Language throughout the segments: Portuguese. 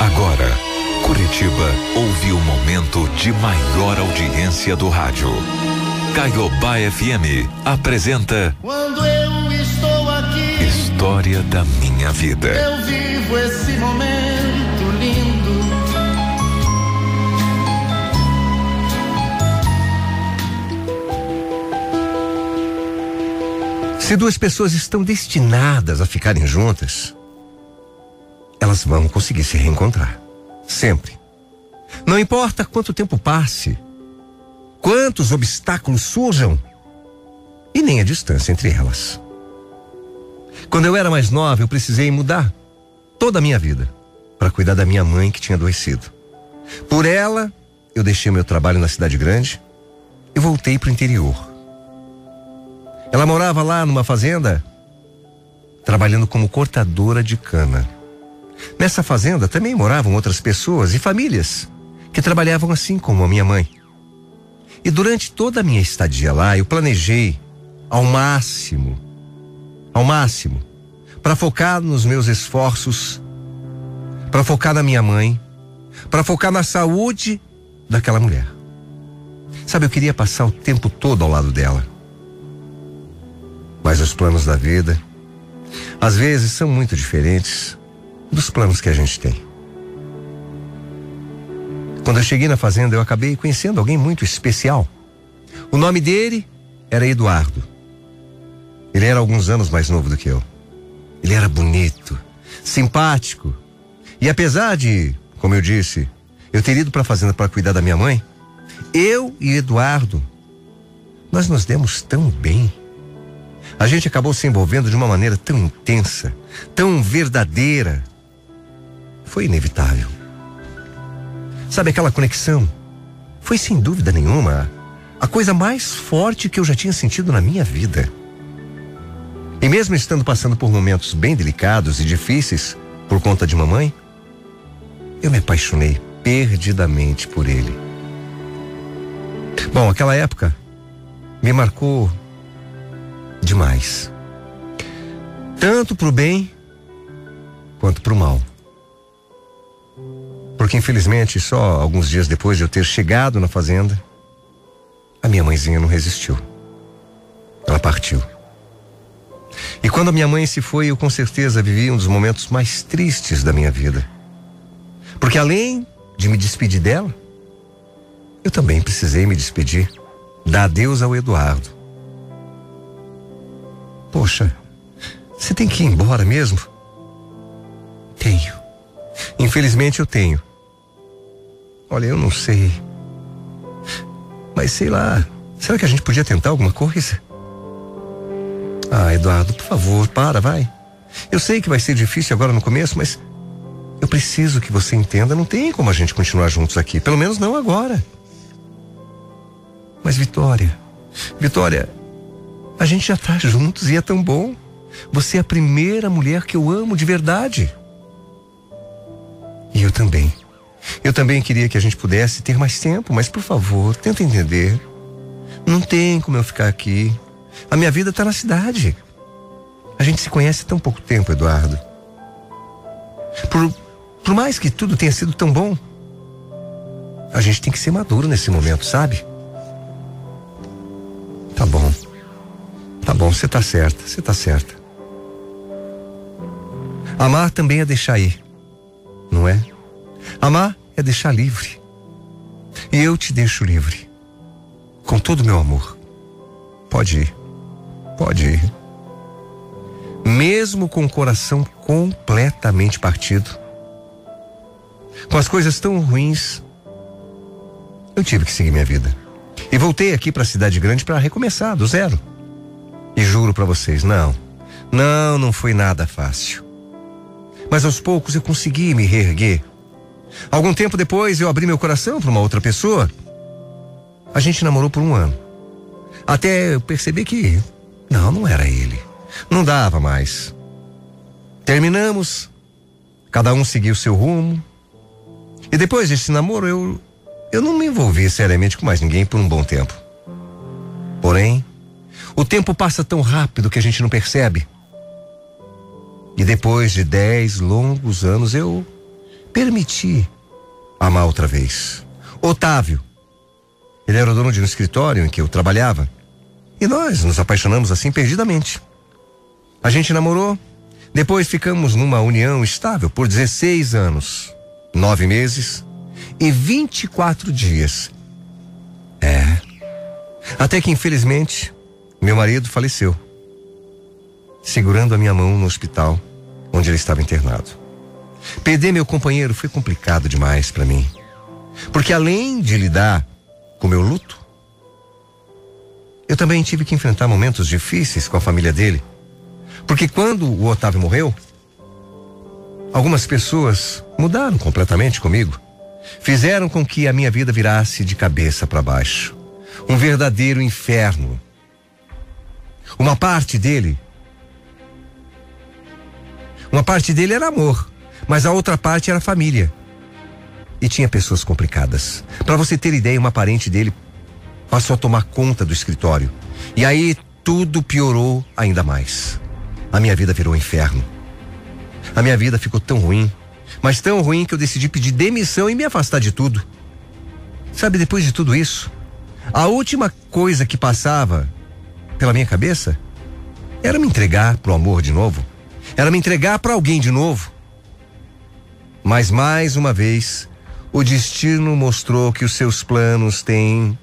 Agora, Curitiba ouve o momento de maior audiência do rádio. Caiobá FM apresenta Quando eu estou aqui, História da Minha Vida. eu vivo esse momento lindo. Se duas pessoas estão destinadas a ficarem juntas, elas vão conseguir se reencontrar. Sempre. Não importa quanto tempo passe, quantos obstáculos surjam e nem a distância entre elas. Quando eu era mais nova, eu precisei mudar toda a minha vida para cuidar da minha mãe que tinha adoecido. Por ela, eu deixei meu trabalho na cidade grande e voltei para o interior. Ela morava lá numa fazenda, trabalhando como cortadora de cana. Nessa fazenda também moravam outras pessoas e famílias que trabalhavam assim como a minha mãe. E durante toda a minha estadia lá, eu planejei ao máximo, ao máximo, para focar nos meus esforços, para focar na minha mãe, para focar na saúde daquela mulher. Sabe, eu queria passar o tempo todo ao lado dela. Mas os planos da vida, às vezes, são muito diferentes dos planos que a gente tem. Quando eu cheguei na fazenda, eu acabei conhecendo alguém muito especial. O nome dele era Eduardo. Ele era alguns anos mais novo do que eu. Ele era bonito, simpático. E apesar de, como eu disse, eu ter ido para a fazenda para cuidar da minha mãe, eu e Eduardo, nós nos demos tão bem. A gente acabou se envolvendo de uma maneira tão intensa, tão verdadeira. Foi inevitável. Sabe aquela conexão? Foi sem dúvida nenhuma a coisa mais forte que eu já tinha sentido na minha vida. E mesmo estando passando por momentos bem delicados e difíceis por conta de mamãe, eu me apaixonei perdidamente por ele. Bom, aquela época me marcou demais. Tanto pro bem quanto pro mal. Porque infelizmente, só alguns dias depois de eu ter chegado na fazenda, a minha mãezinha não resistiu. Ela partiu. E quando a minha mãe se foi, eu com certeza vivi um dos momentos mais tristes da minha vida. Porque além de me despedir dela, eu também precisei me despedir, dar adeus ao Eduardo. Poxa, você tem que ir embora mesmo? Tenho. Infelizmente eu tenho. Olha, eu não sei. Mas sei lá, será que a gente podia tentar alguma coisa? Ah, Eduardo, por favor, para, vai. Eu sei que vai ser difícil agora no começo, mas eu preciso que você entenda, não tem como a gente continuar juntos aqui, pelo menos não agora. Mas Vitória, Vitória, a gente já tá juntos e é tão bom. Você é a primeira mulher que eu amo de verdade. E eu também. Eu também queria que a gente pudesse ter mais tempo, mas por favor, tenta entender. Não tem como eu ficar aqui. A minha vida tá na cidade. A gente se conhece há tão pouco tempo, Eduardo. Por, por mais que tudo tenha sido tão bom, a gente tem que ser maduro nesse momento, sabe? Tá bom. Tá bom, você tá certa, você tá certa. Amar também é deixar ir, não é? Amar é deixar livre. E eu te deixo livre. Com todo o meu amor. Pode ir. Pode ir. Mesmo com o coração completamente partido. Com as coisas tão ruins, eu tive que seguir minha vida. E voltei aqui para a cidade grande para recomeçar do zero. E juro para vocês, não. Não, não foi nada fácil. Mas aos poucos eu consegui me reerguer. Algum tempo depois eu abri meu coração para uma outra pessoa. A gente namorou por um ano. Até eu perceber que não, não era ele. Não dava mais. Terminamos. Cada um seguiu seu rumo. E depois desse namoro eu eu não me envolvi seriamente com mais ninguém por um bom tempo. Porém, o tempo passa tão rápido que a gente não percebe. E depois de dez longos anos eu permiti amar outra vez. Otávio. Ele era o dono de um escritório em que eu trabalhava. E nós nos apaixonamos assim perdidamente. A gente namorou, depois ficamos numa união estável por 16 anos, nove meses e 24 dias. É. Até que, infelizmente, meu marido faleceu, segurando a minha mão no hospital onde ele estava internado. Perder meu companheiro foi complicado demais para mim. Porque além de lidar com meu luto, eu também tive que enfrentar momentos difíceis com a família dele. Porque quando o Otávio morreu, algumas pessoas mudaram completamente comigo. Fizeram com que a minha vida virasse de cabeça para baixo. Um verdadeiro inferno. Uma parte dele. Uma parte dele era amor, mas a outra parte era família. E tinha pessoas complicadas. Para você ter ideia, uma parente dele passou a tomar conta do escritório. E aí tudo piorou ainda mais. A minha vida virou um inferno. A minha vida ficou tão ruim, mas tão ruim que eu decidi pedir demissão e me afastar de tudo. Sabe, depois de tudo isso, a última coisa que passava pela minha cabeça era me entregar pro amor de novo. Era me entregar para alguém de novo. Mas mais uma vez, o destino mostrou que os seus planos têm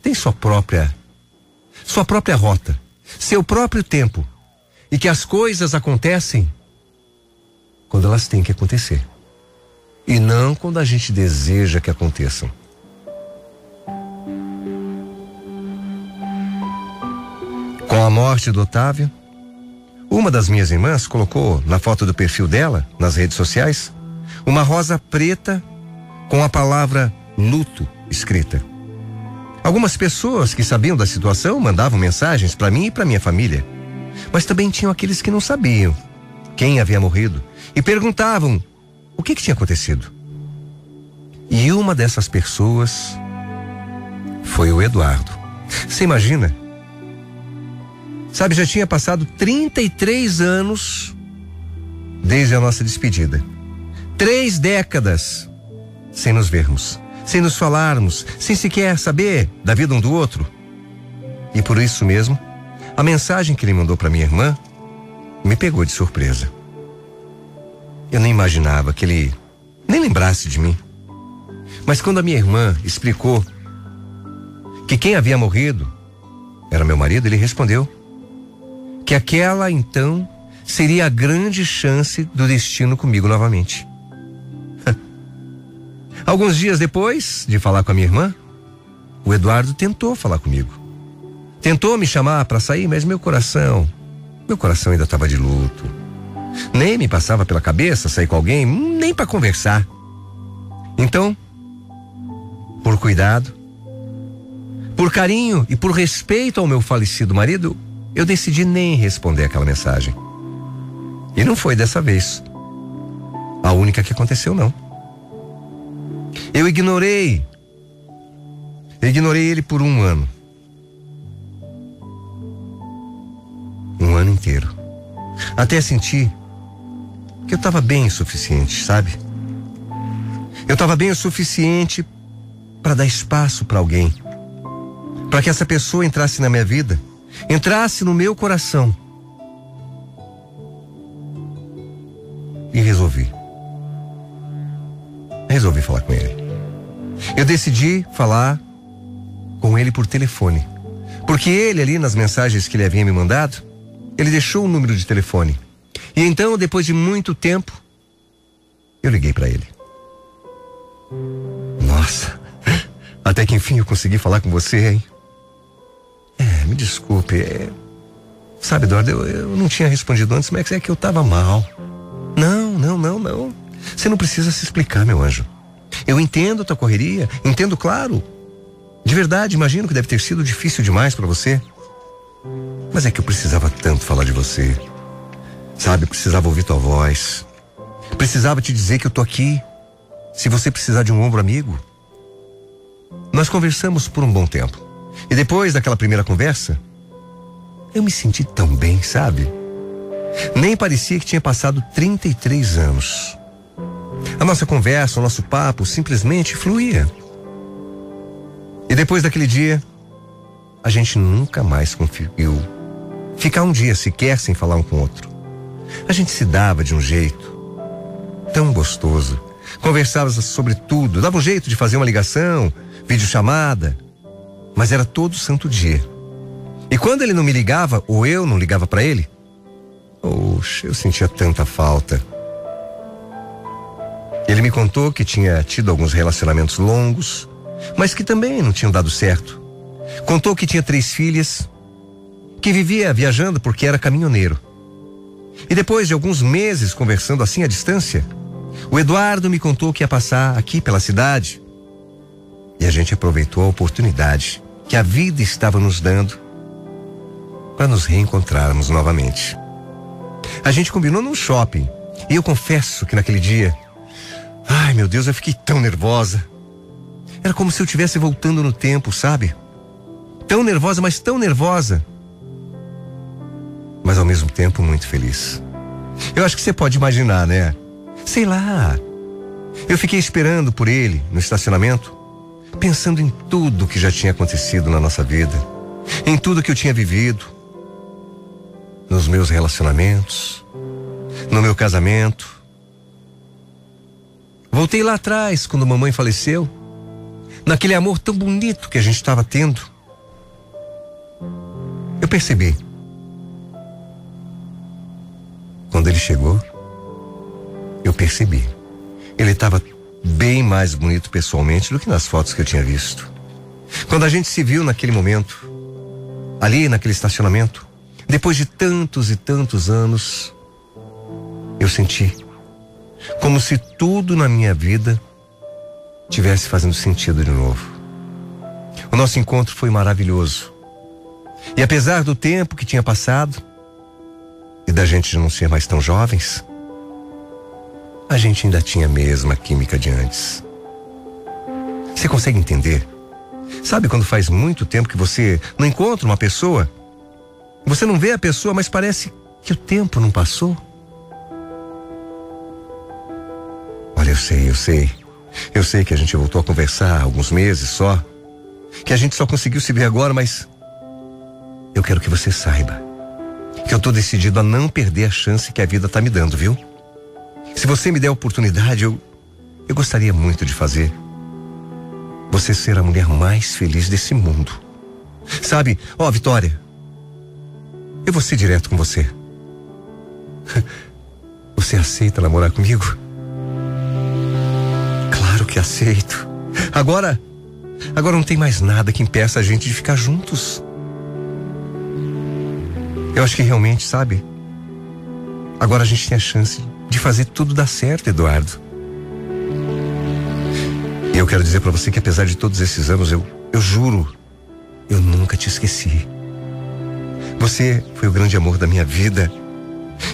têm sua própria sua própria rota, seu próprio tempo e que as coisas acontecem quando elas têm que acontecer e não quando a gente deseja que aconteçam. Com a morte do Otávio, uma das minhas irmãs colocou na foto do perfil dela, nas redes sociais, uma rosa preta com a palavra luto escrita. Algumas pessoas que sabiam da situação mandavam mensagens para mim e para minha família. Mas também tinham aqueles que não sabiam quem havia morrido e perguntavam o que, que tinha acontecido. E uma dessas pessoas foi o Eduardo. Você imagina? Sabe, já tinha passado 33 anos desde a nossa despedida. Três décadas sem nos vermos, sem nos falarmos, sem sequer saber da vida um do outro. E por isso mesmo, a mensagem que ele mandou para minha irmã me pegou de surpresa. Eu nem imaginava que ele nem lembrasse de mim. Mas quando a minha irmã explicou que quem havia morrido era meu marido, ele respondeu que aquela então seria a grande chance do destino comigo novamente. Alguns dias depois de falar com a minha irmã, o Eduardo tentou falar comigo. Tentou me chamar para sair, mas meu coração, meu coração ainda estava de luto. Nem me passava pela cabeça sair com alguém, nem para conversar. Então, por cuidado, por carinho e por respeito ao meu falecido marido, eu decidi nem responder aquela mensagem. E não foi dessa vez. A única que aconteceu, não. Eu ignorei. Eu ignorei ele por um ano. Um ano inteiro. Até sentir que eu estava bem o suficiente, sabe? Eu estava bem o suficiente para dar espaço para alguém. Para que essa pessoa entrasse na minha vida, entrasse no meu coração. E resolvi resolvi falar com ele. Eu decidi falar com ele por telefone. Porque ele ali nas mensagens que ele havia me mandado, ele deixou o número de telefone. E então, depois de muito tempo, eu liguei para ele. Nossa, até que enfim eu consegui falar com você, hein? É, me desculpe. É... Sabe, Eduardo, eu, eu não tinha respondido antes, mas é que eu tava mal. Não, não, não, não. Você não precisa se explicar, meu anjo. Eu entendo a tua correria, entendo, claro. De verdade, imagino que deve ter sido difícil demais para você. Mas é que eu precisava tanto falar de você. Sabe, precisava ouvir tua voz. Precisava te dizer que eu tô aqui. Se você precisar de um ombro amigo. Nós conversamos por um bom tempo. E depois daquela primeira conversa, eu me senti tão bem, sabe? Nem parecia que tinha passado 33 anos. A nossa conversa, o nosso papo simplesmente fluía. E depois daquele dia, a gente nunca mais conseguiu ficar um dia sequer sem falar um com o outro. A gente se dava de um jeito tão gostoso. Conversava sobre tudo, dava um jeito de fazer uma ligação, videochamada, mas era todo santo dia. E quando ele não me ligava, ou eu não ligava para ele, oxe, eu sentia tanta falta. Ele me contou que tinha tido alguns relacionamentos longos, mas que também não tinham dado certo. Contou que tinha três filhas, que vivia viajando porque era caminhoneiro. E depois de alguns meses conversando assim à distância, o Eduardo me contou que ia passar aqui pela cidade. E a gente aproveitou a oportunidade que a vida estava nos dando para nos reencontrarmos novamente. A gente combinou num shopping e eu confesso que naquele dia, ai meu Deus, eu fiquei tão nervosa. Era como se eu estivesse voltando no tempo, sabe? Tão nervosa, mas tão nervosa. Mas ao mesmo tempo muito feliz. Eu acho que você pode imaginar, né? Sei lá. Eu fiquei esperando por ele no estacionamento, pensando em tudo que já tinha acontecido na nossa vida, em tudo que eu tinha vivido, nos meus relacionamentos, no meu casamento. Voltei lá atrás, quando mamãe faleceu, naquele amor tão bonito que a gente estava tendo. Eu percebi. Quando ele chegou, eu percebi. Ele estava bem mais bonito pessoalmente do que nas fotos que eu tinha visto. Quando a gente se viu naquele momento, ali naquele estacionamento, depois de tantos e tantos anos, eu senti como se tudo na minha vida tivesse fazendo sentido de novo. O nosso encontro foi maravilhoso. E apesar do tempo que tinha passado e da gente não ser mais tão jovens, a gente ainda tinha a mesma química de antes. Você consegue entender? Sabe quando faz muito tempo que você não encontra uma pessoa? Você não vê a pessoa, mas parece que o tempo não passou? Olha, eu sei, eu sei. Eu sei que a gente voltou a conversar há alguns meses só. Que a gente só conseguiu se ver agora, mas. Eu quero que você saiba. Que eu tô decidido a não perder a chance que a vida tá me dando, viu? Se você me der a oportunidade, eu, eu gostaria muito de fazer. Você ser a mulher mais feliz desse mundo. Sabe, ó, oh, Vitória, eu vou ser direto com você. Você aceita namorar comigo? Claro que aceito. Agora, agora não tem mais nada que impeça a gente de ficar juntos. Eu acho que realmente, sabe? Agora a gente tem a chance de fazer tudo dar certo, Eduardo. E eu quero dizer para você que apesar de todos esses anos, eu, eu juro, eu nunca te esqueci. Você foi o grande amor da minha vida.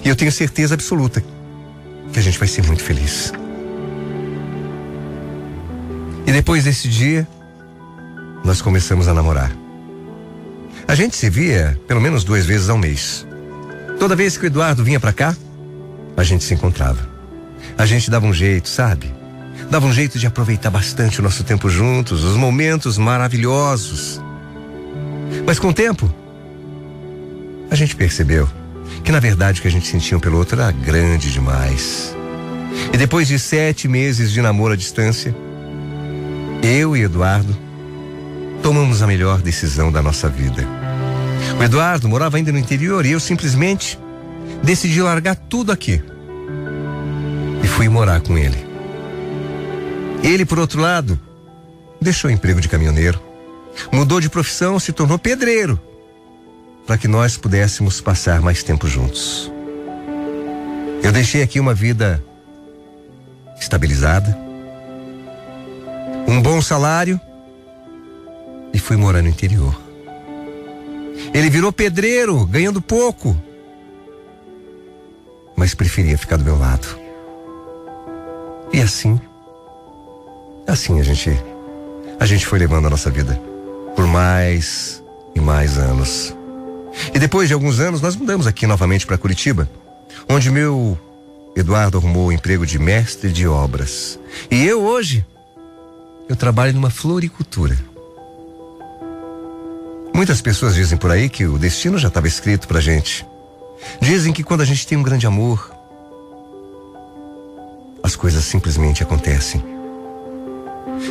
E eu tenho certeza absoluta que a gente vai ser muito feliz. E depois desse dia, nós começamos a namorar. A gente se via pelo menos duas vezes ao mês. Toda vez que o Eduardo vinha para cá, a gente se encontrava. A gente dava um jeito, sabe? Dava um jeito de aproveitar bastante o nosso tempo juntos, os momentos maravilhosos. Mas com o tempo, a gente percebeu que na verdade o que a gente sentia um pelo outro era grande demais. E depois de sete meses de namoro à distância, eu e Eduardo tomamos a melhor decisão da nossa vida. O Eduardo morava ainda no interior e eu simplesmente decidi largar tudo aqui. E fui morar com ele. Ele, por outro lado, deixou o emprego de caminhoneiro, mudou de profissão, se tornou pedreiro, para que nós pudéssemos passar mais tempo juntos. Eu deixei aqui uma vida estabilizada, um bom salário e fui morar no interior. Ele virou pedreiro, ganhando pouco, mas preferia ficar do meu lado. E assim, assim a gente, a gente foi levando a nossa vida por mais e mais anos. E depois de alguns anos nós mudamos aqui novamente para Curitiba, onde meu Eduardo arrumou o emprego de mestre de obras. E eu hoje, eu trabalho numa floricultura. Muitas pessoas dizem por aí que o destino já estava escrito pra gente. Dizem que quando a gente tem um grande amor, as coisas simplesmente acontecem.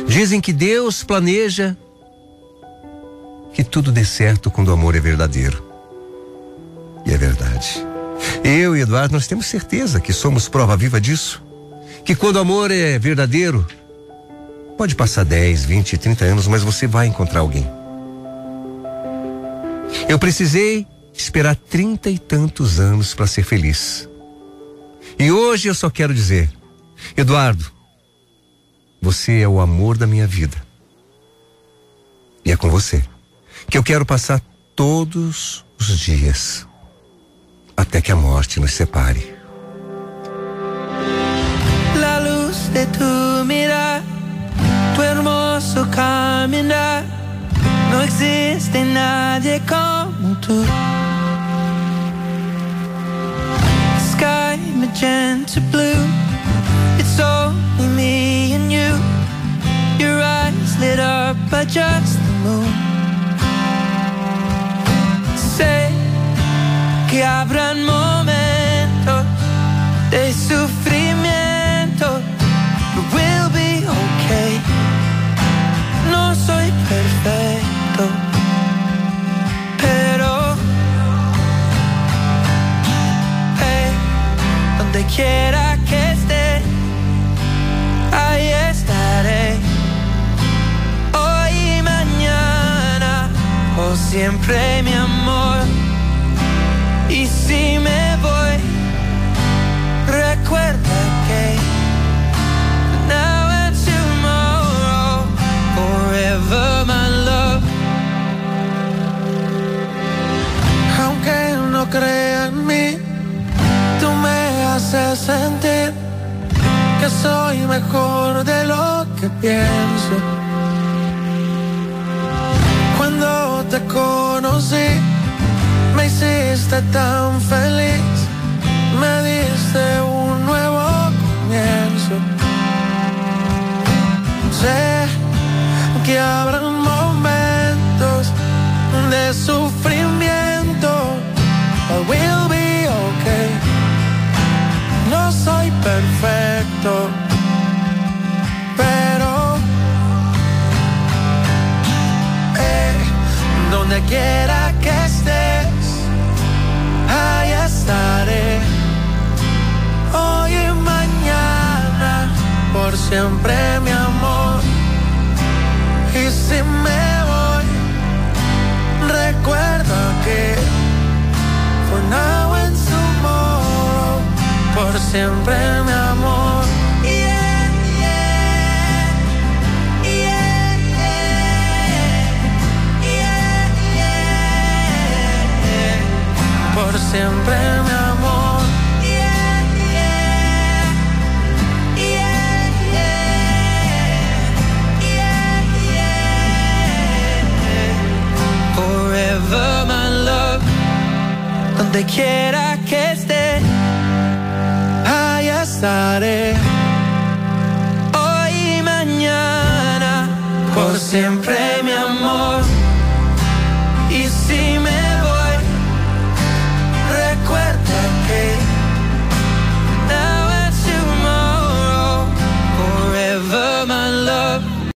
Dizem que Deus planeja que tudo dê certo quando o amor é verdadeiro. E é verdade. Eu e Eduardo, nós temos certeza que somos prova viva disso. Que quando o amor é verdadeiro, pode passar 10, 20, 30 anos, mas você vai encontrar alguém. Eu precisei esperar trinta e tantos anos para ser feliz. E hoje eu só quero dizer, Eduardo, você é o amor da minha vida. E é com você que eu quero passar todos os dias até que a morte nos separe. La luz de tu mirar, tu hermoso no existe nadie como tú. Magenta blue, it's only me and you. Your eyes lit up by just the moon. Say que habrán momentos esté, ahí estaré. Hoy y mañana, o siempre mi amor. Y si me voy, recuerda que now and tomorrow, forever my love. Aunque no crea en mí, me haces sentir que soy mejor de lo que pienso. Cuando te conocí, me hiciste tan feliz, me diste un nuevo comienzo. Sé que habrán momentos de sufrimiento, but we'll be perfecto, pero eh, donde quiera que estés, ahí estaré. Hoy y mañana, por siempre mi amor. Y si me voy, recuerda que tomorrow, por siempre mi amor. Yeah, yeah, yeah. Por siempre